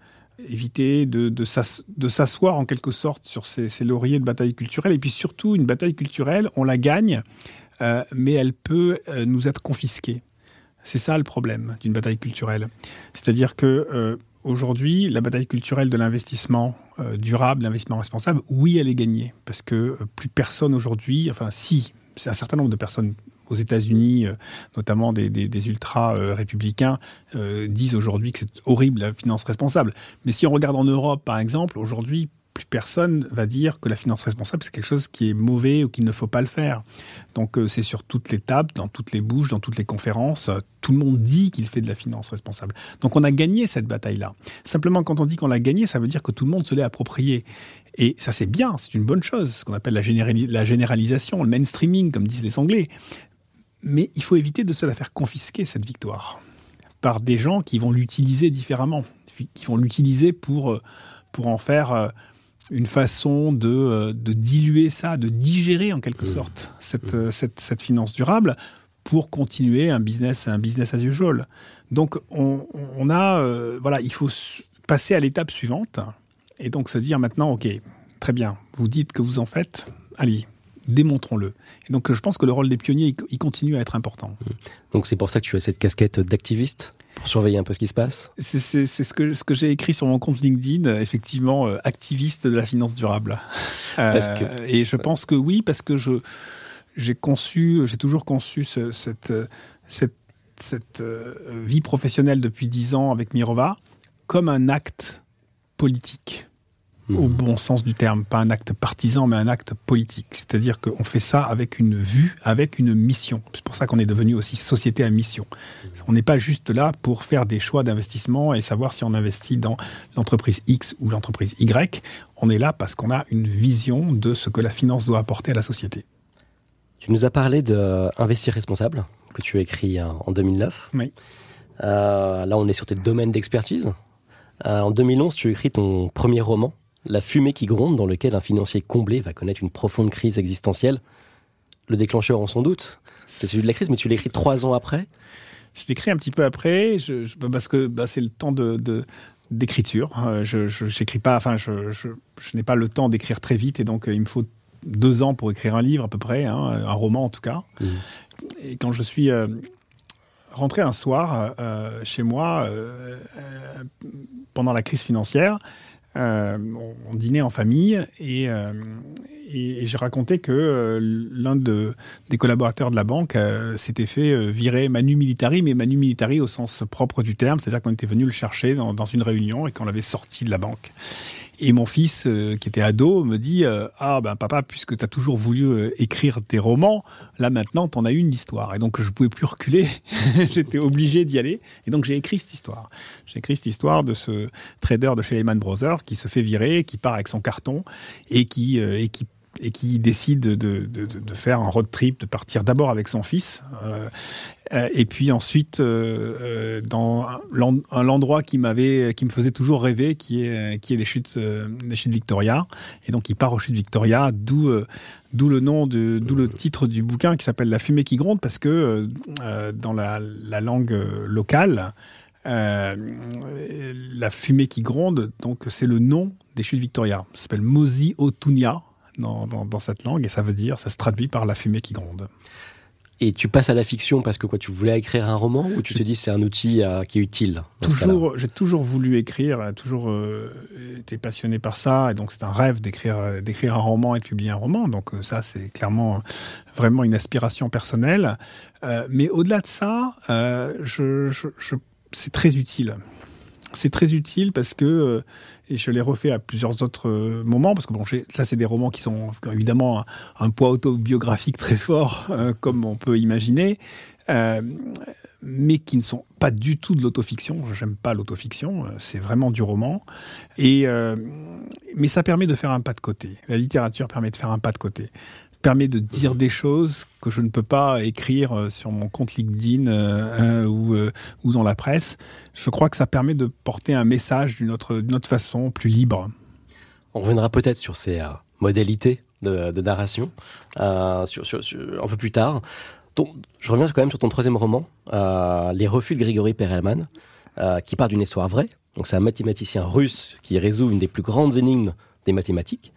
éviter de, de s'asseoir en quelque sorte sur ces, lauriers de bataille culturelle. Et puis surtout, une bataille culturelle, on la gagne, euh, mais elle peut euh, nous être confisquée. C'est ça le problème d'une bataille culturelle. C'est-à-dire que euh, aujourd'hui, la bataille culturelle de l'investissement euh, durable, l'investissement responsable, oui, elle est gagnée parce que euh, plus personne aujourd'hui, enfin si, c'est un certain nombre de personnes aux États-Unis, notamment des, des ultra républicains, disent aujourd'hui que c'est horrible la finance responsable. Mais si on regarde en Europe, par exemple, aujourd'hui, personne va dire que la finance responsable, c'est quelque chose qui est mauvais ou qu'il ne faut pas le faire. Donc euh, c'est sur toutes les tables, dans toutes les bouches, dans toutes les conférences, euh, tout le monde dit qu'il fait de la finance responsable. Donc on a gagné cette bataille-là. Simplement, quand on dit qu'on l'a gagné, ça veut dire que tout le monde se l'est approprié. Et ça c'est bien, c'est une bonne chose, ce qu'on appelle la, la généralisation, le mainstreaming, comme disent les Anglais. Mais il faut éviter de se la faire confisquer, cette victoire, par des gens qui vont l'utiliser différemment, qui vont l'utiliser pour, euh, pour en faire une façon de, euh, de, diluer ça, de digérer en quelque mmh. sorte cette, mmh. euh, cette, cette, finance durable pour continuer un business, un business as usual. Donc on, on a, euh, voilà, il faut passer à l'étape suivante et donc se dire maintenant, ok, très bien, vous dites que vous en faites, allez, démontrons-le. Et donc je pense que le rôle des pionniers, il continue à être important. Mmh. Donc c'est pour ça que tu as cette casquette d'activiste pour surveiller un peu ce qui se passe? C'est ce que, ce que j'ai écrit sur mon compte LinkedIn, effectivement, euh, activiste de la finance durable. parce que... Euh, et je pense que oui, parce que je j'ai conçu, j'ai toujours conçu cette, cette, cette euh, vie professionnelle depuis dix ans avec Mirova comme un acte politique au hmm. bon sens du terme, pas un acte partisan, mais un acte politique. C'est-à-dire qu'on fait ça avec une vue, avec une mission. C'est pour ça qu'on est devenu aussi société à mission. On n'est pas juste là pour faire des choix d'investissement et savoir si on investit dans l'entreprise X ou l'entreprise Y. On est là parce qu'on a une vision de ce que la finance doit apporter à la société. Tu nous as parlé d'Investir responsable, que tu as écrit en 2009. Oui. Euh, là, on est sur tes domaines d'expertise. Euh, en 2011, tu as écrit ton premier roman, la fumée qui gronde dans lequel un financier comblé va connaître une profonde crise existentielle. Le déclencheur, en son doute, c'est celui de la crise, mais tu l'écris trois ans après? Je l'écris un petit peu après, je, parce que bah, c'est le temps de, d'écriture. je j'écris pas, enfin, je, je, je n'ai pas le temps d'écrire très vite et donc il me faut deux ans pour écrire un livre à peu près, hein, un roman en tout cas. Mmh. Et quand je suis rentré un soir euh, chez moi euh, euh, pendant la crise financière. On, dînait en famille et, et, j'ai raconté que l'un de, des collaborateurs de la banque s'était fait virer manu militari, mais manu militari au sens propre du terme, c'est-à-dire qu'on était venu le chercher dans, dans une réunion et qu'on l'avait sorti de la banque. Et mon fils, euh, qui était ado, me dit euh, Ah, ben papa, puisque tu as toujours voulu euh, écrire des romans, là maintenant, tu en as une histoire. Et donc, je pouvais plus reculer. J'étais obligé d'y aller. Et donc, j'ai écrit cette histoire. J'ai écrit cette histoire de ce trader de chez Lehman Brothers qui se fait virer, qui part avec son carton et qui, et qui et qui décide de, de, de, faire un road trip, de partir d'abord avec son fils, euh, euh et puis ensuite euh, euh dans l'endroit qui m'avait, qui me faisait toujours rêver, qui est, qui est les chutes, les chutes Victoria. Et donc il part aux chutes Victoria, d'où d'où le nom d'où le titre du bouquin qui s'appelle La fumée qui gronde, parce que dans la, la, langue locale. La fumée qui gronde, donc c'est le nom des chutes Victoria. Ça s'appelle Mosi Otunia, dans, cette langue, et ça veut dire, ça se traduit par la fumée qui gronde. Et tu passes à la fiction parce que quoi, tu voulais écrire un roman ou tu te dis c'est un outil euh, qui est utile Toujours, j'ai toujours voulu écrire, toujours euh, été passionné par ça, et donc c'est un rêve d'écrire, euh, d'écrire un roman et de publier un roman. Donc ça, c'est clairement vraiment une aspiration personnelle. mais au-delà de ça, je, c'est très utile. C'est très utile parce que et je l'ai refait à plusieurs autres euh, moments, parce que bon, ça, c'est des romans qui sont évidemment un, poids autobiographique très fort, euh, comme on peut imaginer, euh, mais qui ne sont pas du tout de l'autofiction. Je n'aime pas l'autofiction, c'est vraiment du roman. Et, mais ça permet de faire un pas de côté. La littérature permet de faire un pas de côté permet de dire des choses que je ne peux pas écrire euh, sur mon compte LinkedIn euh, ou, euh, ou dans la presse. Je crois que ça permet de porter un message d'une autre, autre façon, plus libre. On reviendra peut-être sur ces modalités de, narration sur, un peu plus tard. je reviens quand même sur ton troisième roman, Les refus de Grigory Perelman, qui part d'une histoire vraie. Donc c'est un mathématicien russe qui résout une des plus grandes énigmes des mathématiques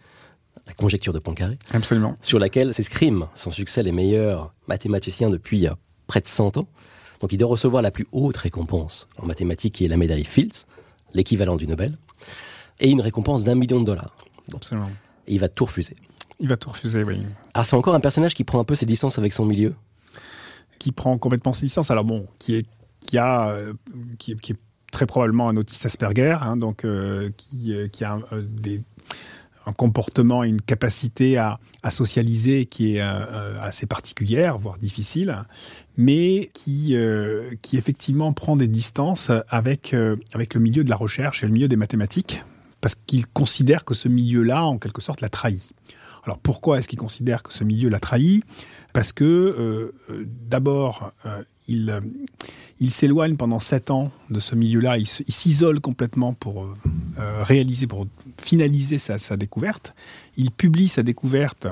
la conjecture de Poincaré. Absolument. Sur laquelle s'escriment sans succès les meilleurs mathématiciens depuis euh, près de 100 ans. Donc il doit recevoir la plus haute récompense en mathématiques qui est la médaille Fields, l'équivalent du Nobel, et une récompense d'un million de dollars. Absolument. Et il va tout refuser. Il va tout refuser, oui. Alors c'est encore un personnage qui prend un peu ses distances avec son milieu? Qui prend complètement ses distances. Alors bon, qui est qui a euh, qui, est très probablement un autiste Asperger, hein, donc euh, qui, qui a des un comportement et une capacité à, socialiser qui est euh, euh, assez particulière, voire difficile, mais qui, euh, effectivement prend des distances avec, avec le milieu de la recherche et le milieu des mathématiques, parce qu'il considère que ce milieu-là, en quelque sorte, l'a trahi. Alors pourquoi est-ce qu'il considère que ce milieu l'a trahi? Parce que d'abord, il, il s'éloigne pendant sept ans de ce milieu-là, il s'isole complètement pour réaliser, pour finaliser sa, découverte. Il publie sa découverte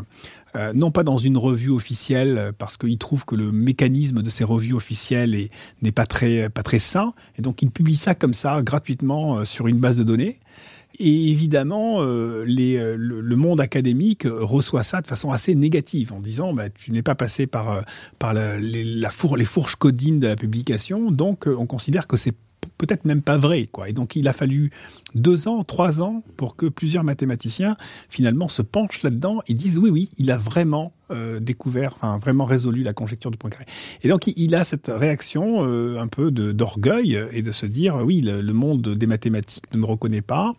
euh, non pas dans une revue officielle parce qu'il trouve que le mécanisme de ces revues officielles n'est pas très, sain, et donc il publie ça comme ça gratuitement euh, sur une base de données. Et évidemment, euh, les, le, monde académique reçoit ça de façon assez négative, en disant bah, tu n'es pas passé par, la, les, les fourches codines de la publication, donc on considère que c'est peut-être même pas vrai. Quoi. Et donc il a fallu deux ans, trois ans pour que plusieurs mathématiciens finalement se penchent là-dedans et disent oui, oui, il a vraiment euh, découvert, enfin vraiment résolu la conjecture du point carré. Et donc il, a cette réaction euh, un peu d'orgueil et de se dire oui, le, monde des mathématiques ne me reconnaît pas.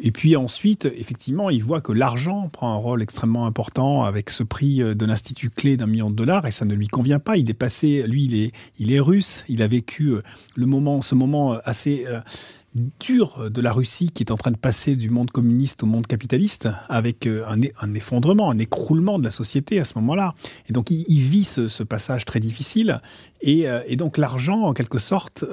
Et puis ensuite, effectivement, il voit que l'argent prend un rôle extrêmement important avec ce prix euh, de l'Institut clé d'un million de dollars et ça ne lui convient pas. Il est passé, lui, il est, il est russe. Il a vécu euh, le moment, ce moment euh, assez dur de la Russie qui est en train de passer du monde communiste au monde capitaliste avec un, effondrement, un écroulement de la société à ce moment-là. Et donc il, vit ce, ce, passage très difficile Et, donc l'argent, en quelque sorte,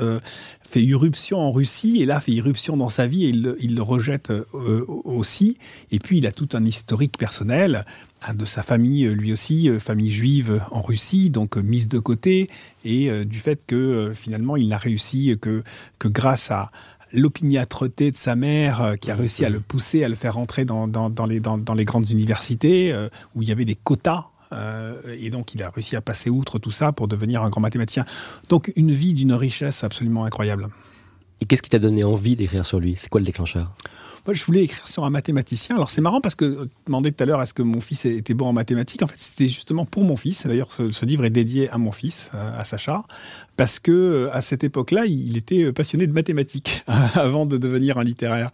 fait irruption en Russie et là fait irruption dans sa vie et il, le rejette aussi. Et puis il a tout un historique personnel hein, de sa famille, lui aussi, famille juive en Russie, donc mise de côté, et du fait que finalement il n'a réussi que, que grâce à, l'opiniâtreté de sa mère euh, qui a réussi à le pousser, à le faire rentrer dans, les, dans, les, grandes universités euh, où il y avait des quotas. Euh, et donc il a réussi à passer outre tout ça pour devenir un grand mathématicien. Donc une vie d'une richesse absolument incroyable. Et qu'est-ce qui t'a donné envie d'écrire sur lui? C'est quoi le déclencheur? Moi, je voulais écrire sur un mathématicien. Alors, c'est marrant parce que, euh, demandé tout à l'heure, est-ce que mon fils était bon en mathématiques? En fait, c'était justement pour mon fils. D'ailleurs, ce, livre est dédié à mon fils, à Sacha, parce que euh, à cette époque-là, il était passionné de mathématiques avant de devenir un littéraire.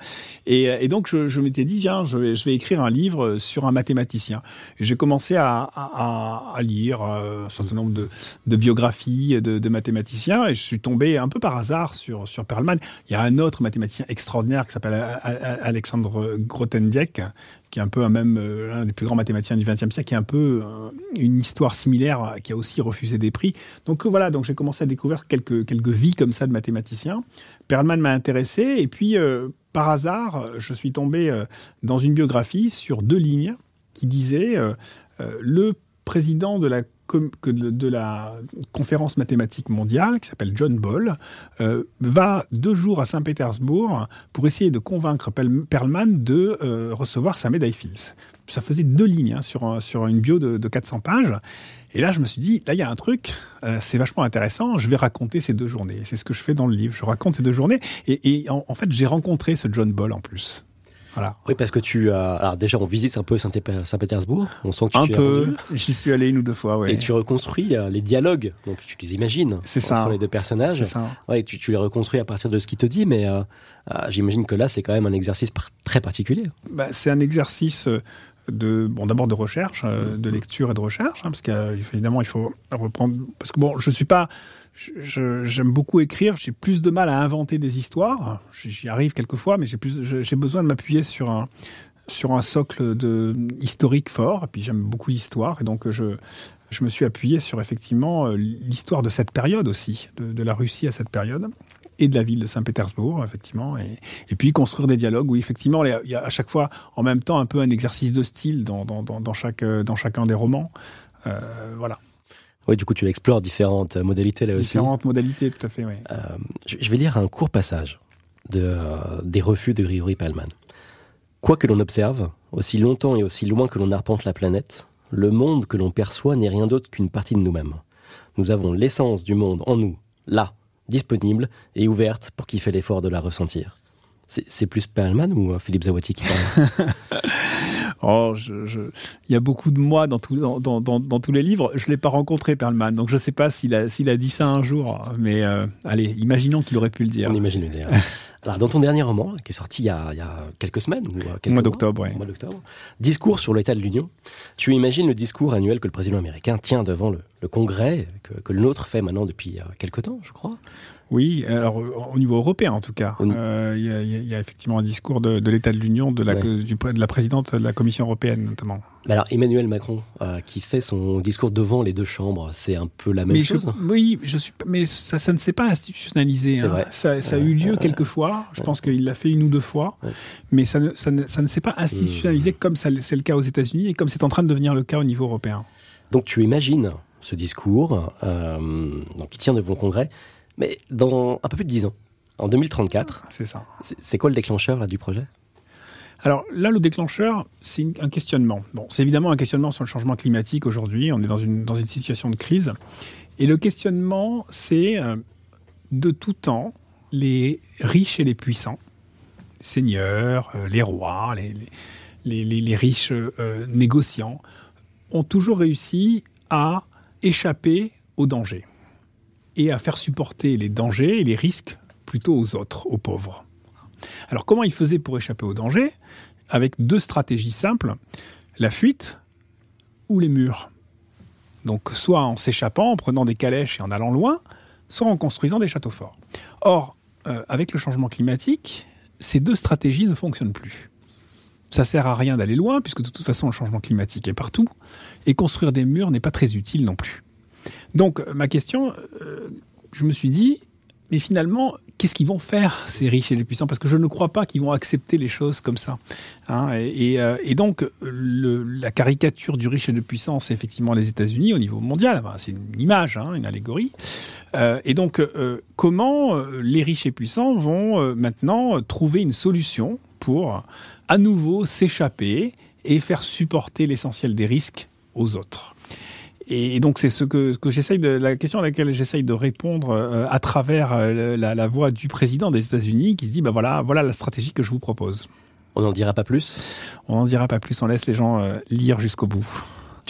Et, donc, je, m'étais dit, tiens, je vais, je écrire un livre sur un mathématicien. J'ai commencé à, à, à, lire euh, un certain nombre de, biographies de, de, mathématiciens et je suis tombé un peu par hasard sur, sur Perlman. Il y a un autre mathématicien extraordinaire qui s'appelle Alexandre Grothendieck, qui est un peu un même euh, des plus grands mathématiciens du XXe siècle, qui est un peu euh, une histoire similaire, qui a aussi refusé des prix. Donc euh, voilà, donc j'ai commencé à découvrir quelques quelques vies comme ça de mathématiciens. Perlman m'a intéressé et puis par hasard, je suis tombé dans une biographie sur deux lignes qui disaient le président de la que de, la conférence mathématique mondiale, qui s'appelle John Ball, euh, va deux jours à Saint-Pétersbourg pour essayer de convaincre Perlman de euh, recevoir sa médaille Fields. Ça faisait deux lignes hein, sur, sur une bio de, 400 pages. Et là, je me suis dit, là, il y a un truc, euh, c'est vachement intéressant, je vais raconter ces deux journées. C'est ce que je fais dans le livre. Je raconte ces deux journées. Et, en fait, j'ai rencontré ce John Ball en plus. Oui, parce que tu as. Alors, déjà, on visite un peu Saint-Pétersbourg. On sent que tu Un peu. J'y suis allé une ou deux fois, ouais. Et tu reconstruis euh, les dialogues. Donc, tu les imagines. C'est ça. Entre les deux personnages. C'est ça. Ouais, tu, tu, les reconstruis à partir de ce qu'il te dit, mais euh, euh, j'imagine que là, c'est quand même un exercice très particulier. Bah, c'est un exercice de bon d'abord de recherche, de lecture et de recherche, hein, parce qu'évidemment il faut reprendre. Parce que bon, je suis pas j'aime beaucoup écrire, j'ai plus de mal à inventer des histoires. J'y arrive quelquefois, mais j'ai besoin de m'appuyer sur un, socle de, historique fort. Et puis j'aime beaucoup l'histoire, et donc je, me suis appuyé sur effectivement euh, l'histoire de cette période aussi, de, la Russie à cette période et de la ville de Saint-Pétersbourg, effectivement, et, puis construire des dialogues où effectivement il y a à chaque fois en même temps un peu un exercice de style dans, dans chacun des romans. Euh, voilà. Oui, du coup, tu explores différentes modalités là aussi. Différentes modalités, tout à fait, oui. Euh, je vais lire un court passage de, euh, des refus de Grigory Palman. Quoi que l'on observe, aussi longtemps et aussi loin que l'on arpente la planète, le monde que l'on perçoit n'est rien d'autre qu'une partie de nous-mêmes. Nous avons l'essence du monde en nous, là, disponible et ouverte pour qui fait l'effort de la ressentir. C'est plus Perlman ou euh, Philippe Zawati qui parle? Oh, il y a beaucoup de moi dans, dans, tous les livres. Je ne l'ai pas rencontré, Perlman, donc je ne sais pas s'il a, a dit ça un jour. Mais euh, allez, imaginons qu'il aurait pu le dire. On imagine le dire. Alors, dans ton dernier roman, qui est sorti il y a, quelques semaines, ou euh, quelques mois d'octobre, mois d'octobre, Discours sur l'état de l'Union, tu imagines le discours annuel que le président américain tient devant le, Congrès, que, que, le nôtre fait maintenant depuis quelques temps, je crois. Oui, alors au niveau européen en tout cas, euh, il y, a effectivement un discours de, l'état de l'Union de la, de la présidente de la Commission européenne notamment. Alors Emmanuel Macron euh, qui fait son discours devant les deux chambres, c'est un peu la même chose? oui, je suis, mais ça, ça ne s'est pas institutionnalisé. Hein. Vrai. Ça, a eu lieu quelques fois. Je pense qu'il l'a fait une ou deux fois, mais ça ne, ça ne, s'est pas institutionnalisé comme c'est le cas aux États-Unis et comme c'est en train de devenir le cas au niveau européen. Donc tu imagines ce discours euh, donc, qui tient devant le Congrès mais dans un peu plus de 10 ans, en 2034. C'est ça. C'est quoi le déclencheur là, du projet? Alors là, le déclencheur, c'est un questionnement. Bon, c'est évidemment un questionnement sur le changement climatique aujourd'hui. On est dans une, dans une situation de crise. Et le questionnement, c'est euh, de tout temps, les riches et les puissants, les seigneurs, euh, les rois, les, les, les, riches euh, négociants, ont toujours réussi à échapper au danger et à faire supporter les dangers et les risques plutôt aux autres, aux pauvres. Alors comment ils faisaient pour échapper aux dangers? Avec deux stratégies simples, la fuite ou les murs. Donc soit en s'échappant, en prenant des calèches et en allant loin, soit en construisant des châteaux forts. Or, euh, avec le changement climatique, ces deux stratégies ne fonctionnent plus. Ça sert à rien d'aller loin, puisque de toute façon le changement climatique est partout, et construire des murs n'est pas très utile non plus. Donc ma question, je me suis dit, mais finalement, qu'est-ce qu'ils vont faire, ces riches et les puissants? Parce que je ne crois pas qu'ils vont accepter les choses comme ça. Hein. et, donc, la caricature du riche et du puissant, c'est effectivement les États-Unis au niveau mondial. c'est une image, hein, une allégorie. et donc, comment les riches et puissants vont maintenant trouver une solution pour à nouveau s'échapper et faire supporter l'essentiel des risques aux autres. Et donc c'est ce que, que j'essaye de la question à laquelle j'essaye de répondre euh, à travers euh, la, voix du président des États-Unis qui se dit bah voilà voilà la stratégie que je vous propose. On n'en dira pas plus? On n'en dira pas plus. On laisse les gens euh, lire jusqu'au bout.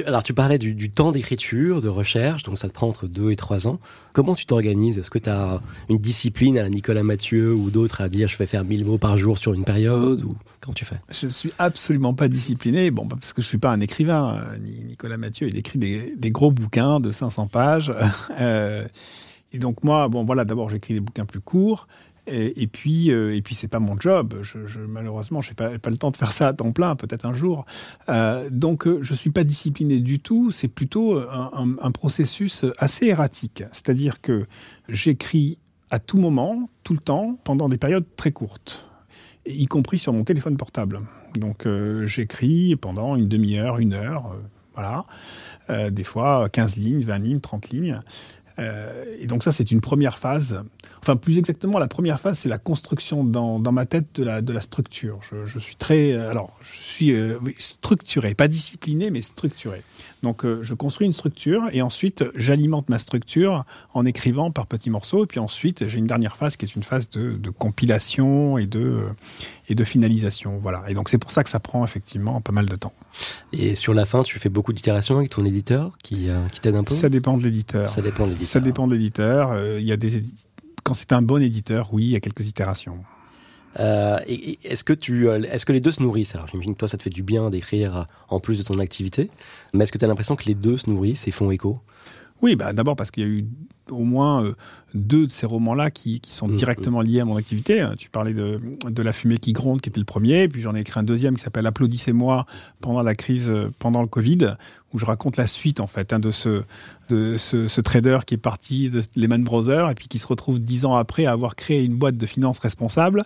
Alors tu parlais du, temps d'écriture, de recherche, donc ça te prend entre deux et trois ans. Comment tu t'organises? Est-ce que tu as une discipline à la Nicolas Mathieu ou d'autres à dire je vais faire 1000 mots par jour sur une période ou comment tu fais? Je suis absolument pas discipliné, bon parce que je suis pas un écrivain. Euh, Nicolas Mathieu, il écrit des, gros bouquins de 500 pages. Euh, et donc moi, bon voilà, d'abord j'écris des bouquins plus courts. Et, puis, euh, et puis c'est pas mon job. Je, je malheureusement, j'ai pas, pas le temps de faire ça à temps plein, peut-être un jour. Euh, donc, euh, je suis pas discipliné du tout. C'est plutôt un, processus assez erratique. C'est-à-dire que j'écris à tout moment, tout le temps, pendant des périodes très courtes, y compris sur mon téléphone portable. Donc, j'écris pendant une demi-heure, une heure, voilà. des fois 15 lignes, 20 lignes, 30 lignes. Euh, et donc ça, c'est une première phase. Enfin, plus exactement, la première phase, c'est la construction dans, dans, ma tête de la, de la structure. Je, suis très... Euh, alors, je suis euh, structuré, pas discipliné, mais structuré. Donc, je construis une structure et ensuite, j'alimente ma structure en écrivant par petits morceaux. Et puis ensuite, j'ai une dernière phase qui est une phase de, de compilation et de, et de finalisation. Voilà. Et donc, c'est pour ça que ça prend effectivement pas mal de temps. Et sur la fin, tu fais beaucoup d'itérations avec ton éditeur qui, qui t'aide un peu? Ça dépend de l'éditeur. Ça dépend de l'éditeur. Ça dépend de l'éditeur. Euh, il y a des quand c'est un bon éditeur, oui, il y a quelques itérations. Euh, est-ce que tu, euh, est-ce que les deux se nourrissent? Alors, j'imagine que toi, ça te fait du bien d'écrire en plus de ton activité, mais est-ce que tu as l'impression que les deux se nourrissent et font écho? Oui, bah d'abord parce qu'il y a eu au moins deux de ces romans-là qui, qui, sont mmh, directement liés à mon activité. Tu parlais de, de La fumée qui gronde, qui était le premier, puis j'en ai écrit un deuxième qui s'appelle Applaudissez-moi pendant la crise, pendant le Covid, où je raconte la suite en fait hein, de ce de ce, trader qui est parti de Lehman Brothers et puis qui se retrouve dix ans après à avoir créé une boîte de finances responsable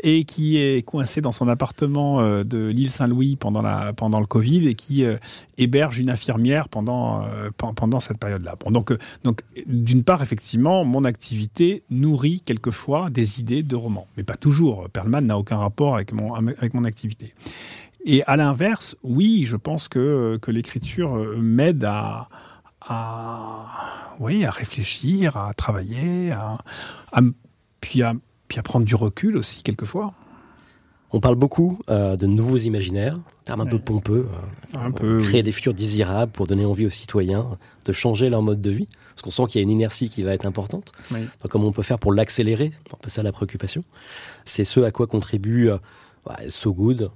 et qui est coincé dans son appartement euh, de l'île Saint-Louis pendant la pendant le Covid et qui euh, héberge une infirmière pendant euh, pendant cette période-là. Bon, donc donc d'une part effectivement mon activité nourrit quelquefois des idées de romans, mais pas toujours. Perlman n'a aucun rapport avec mon avec mon activité. Et à l'inverse, oui, je pense que, que l'écriture m'aide à, à, oui, à réfléchir, à travailler, à, puis, à, puis à prendre du recul aussi quelquefois. On parle beaucoup euh, de nouveaux imaginaires, terme un peu pompeux. Euh, un peu, créer des futurs désirables pour donner envie aux citoyens de changer leur mode de vie. Parce qu'on sent qu'il y a une inertie qui va être importante. Donc, comment on peut faire pour l'accélérer C'est un peu ça la préoccupation. C'est ce à quoi contribue euh, So Good,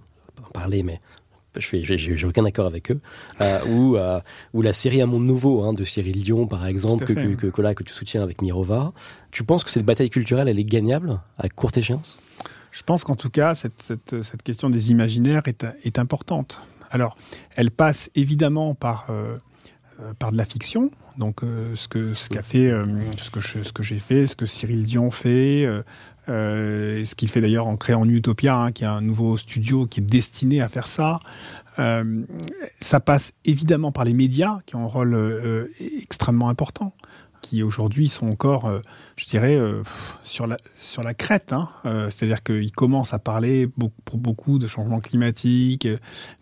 en parler, mais je j'ai aucun accord avec eux, euh, ou, euh, ou la série Un monde nouveau hein, de Cyril Dion, par exemple, que, que, que, là, que tu soutiens avec Mirova. Tu penses que cette bataille culturelle, elle est gagnable à courte échéance? Je pense qu'en tout cas, cette, cette, question des imaginaires est, est, importante. Alors, elle passe évidemment par, euh, euh par de la fiction, donc euh, ce que ce qu'a fait, ce que ce que j'ai fait, ce que Cyril Dion fait, ce qu'il fait d'ailleurs en créant Utopia, hein, qui est un nouveau studio qui est destiné à faire ça. Ça passe évidemment par les médias, qui ont un rôle extrêmement important qui aujourd'hui sont encore, euh, je dirais, euh, sur, la, sur la crête. Hein. Euh, c'est-à-dire qu'ils commencent à parler pour beaucoup de changements climatiques,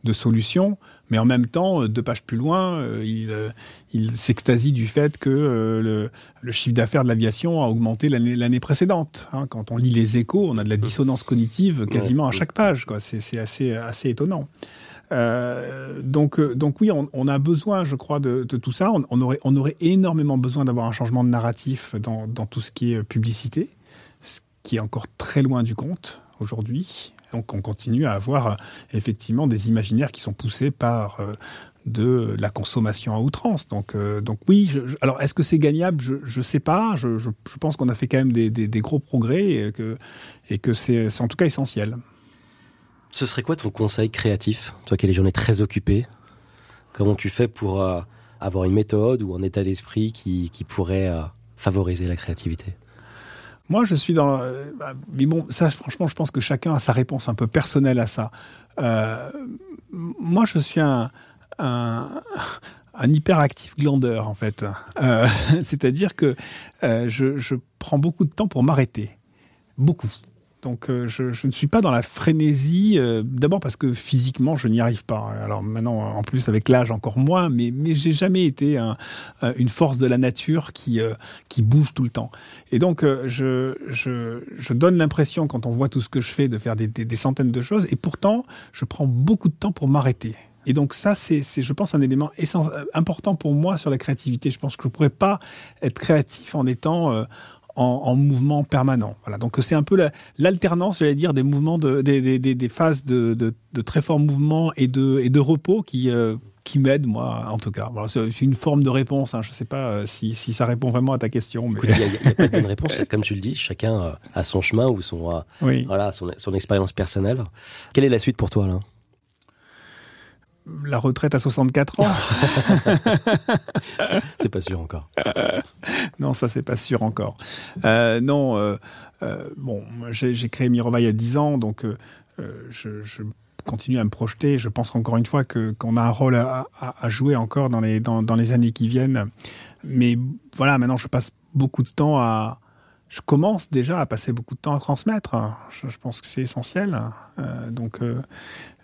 de solutions, mais en même temps, deux pages plus loin, ils il s'extasient du fait que le, le, chiffre d'affaires de l'aviation a augmenté l'année précédente. Hein. Quand on lit les échos, on a de la dissonance cognitive quasiment à chaque page. C'est assez, assez étonnant. Euh, donc, euh, donc oui, on, a besoin, je crois, de, tout ça. On, aurait, on aurait énormément besoin d'avoir un changement de narratif dans, tout ce qui est publicité, ce qui est encore très loin du compte aujourd'hui. Donc on continue à avoir euh, effectivement des imaginaires qui sont poussés par de la consommation à outrance. Donc, donc oui, alors est-ce que c'est gagnable? Je ne sais pas. Je, pense qu'on a fait quand même des, gros progrès et que, et que c'est en tout cas essentiel. Ce serait quoi ton conseil créatif Toi qui as les journées très occupées, comment tu fais pour, euh, avoir une méthode ou un état d'esprit qui, pourrait favoriser la créativité? Moi, je suis dans. Bah, mais bon, ça, franchement, je pense que chacun a sa réponse un peu personnelle à ça. moi, je suis un, hyperactif glandeur en fait. Euh, c'est-à-dire que euh, je, prends beaucoup de temps pour m'arrêter. Beaucoup. Donc euh, je, ne suis pas dans la frénésie, d'abord parce que physiquement je n'y arrive pas. Alors maintenant en plus avec l'âge encore moins, mais, mais j'ai jamais été une force de la nature qui, qui bouge tout le temps. Et donc je, je, donne l'impression quand on voit tout ce que je fais de faire des centaines de choses, et pourtant je prends beaucoup de temps pour m'arrêter. Et donc ça, c'est, je pense, un élément important pour moi sur la créativité. Je pense que je ne pourrais pas être créatif en étant euh, en, mouvement permanent. Voilà. Donc c'est un peu l'alternance, j'allais dire, des mouvements, de, des, phases de, très fort mouvement et de, et de repos qui... Euh, qui m'aide, moi, en tout cas. Voilà, c'est une forme de réponse. Hein. Je ne sais pas euh, si, si, ça répond vraiment à ta question. Mais... Il n'y a, pas de bonne réponse. Comme tu le dis, chacun a son chemin ou son, voilà, son, son expérience personnelle. Quelle est la suite pour toi, là la retraite à 64 ans. c'est pas sûr encore. non, ça c'est pas sûr encore. Euh, non, euh, euh, bon, j'ai créé Mirovaille il y a 10 ans, donc je, continue à me projeter. Je pense encore une fois qu'on a un rôle à, jouer encore dans les dans, les années qui viennent. Mais voilà, maintenant je passe beaucoup de temps à je commence déjà à passer beaucoup de temps à transmettre. Je, je pense que c'est essentiel. donc,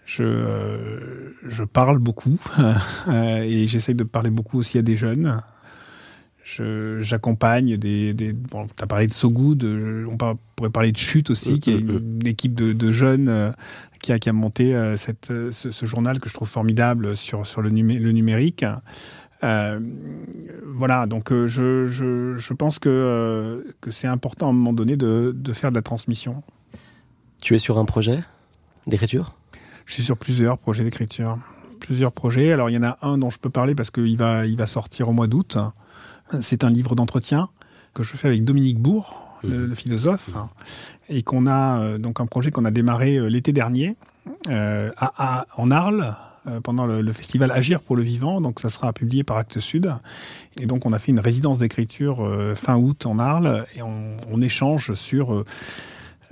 je, euh, je parle beaucoup euh, et j'essaye de parler beaucoup aussi à des jeunes. J'accompagne des, des, Bon, tu as parlé de So Good, on pourrait parler de Chute aussi, qui est une, équipe de, de jeunes euh, qui, a, qui a monté cette, ce, journal que je trouve formidable sur, sur le, le numérique. voilà, donc je, je, je, pense que, que c'est important à un moment donné de, de faire de la transmission. Tu es sur un projet d'écriture? Je suis sur plusieurs projets d'écriture. Plusieurs projets. Alors, il y en a un dont je peux parler parce qu'il va, il va sortir au mois d'août. C'est un livre d'entretien que je fais avec Dominique Bourg, le, mmh. philosophe, et qu'on a euh, donc un projet qu'on a démarré euh, l'été dernier euh, à, en Arles pendant le, festival Agir pour le vivant. Donc ça sera publié par Actes Sud. Et donc on a fait une résidence d'écriture fin août en Arles et on, on échange sur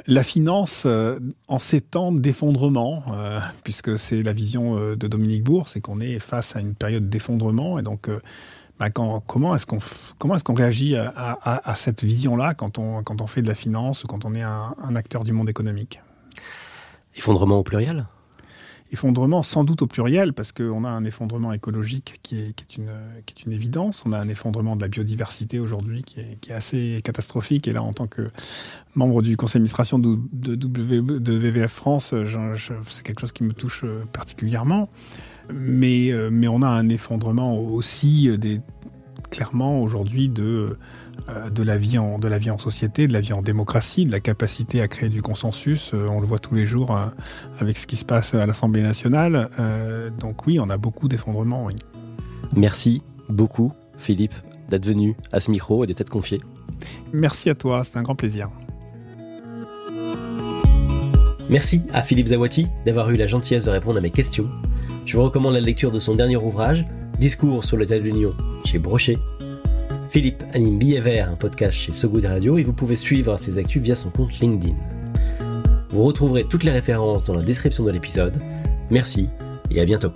la finance euh, en ces temps d'effondrement, euh, puisque c'est la vision euh, de Dominique Bourg, c'est qu'on est face à une période d'effondrement, et donc bah, comment est-ce qu'on qu'on réagit à, cette vision-là quand on quand on fait de la finance ou quand on est un acteur du monde économique? Effondrement au pluriel? Effondrement sans doute au pluriel, parce qu'on a un effondrement écologique qui est, une, qui est, une, évidence. On a un effondrement de la biodiversité aujourd'hui qui est, assez catastrophique. Et là, en tant que membre du conseil d'administration de, de, de, VVF France, c'est quelque chose qui me touche euh, particulièrement. Mais, euh, mais on a un effondrement aussi euh, des, clairement aujourd'hui de de la, vie en, de la vie en société, de la vie en démocratie, de la capacité à créer du consensus. Euh, on le voit tous les jours euh, avec ce qui se passe à l'Assemblée nationale. donc oui, on a beaucoup d'effondrements. Oui. Merci beaucoup, Philippe, d'être venu à ce micro et de t'être confié. Merci à toi, c'est un grand plaisir. Merci à Philippe Zawati d'avoir eu la gentillesse de répondre à mes questions. Je vous recommande la lecture de son dernier ouvrage, Discours sur l'état de l'Union, chez Brochet, Philippe anime Billet un podcast chez Sogoud Radio, et vous pouvez suivre ses actus via son compte LinkedIn. Vous retrouverez toutes les références dans la description de l'épisode. Merci et à bientôt.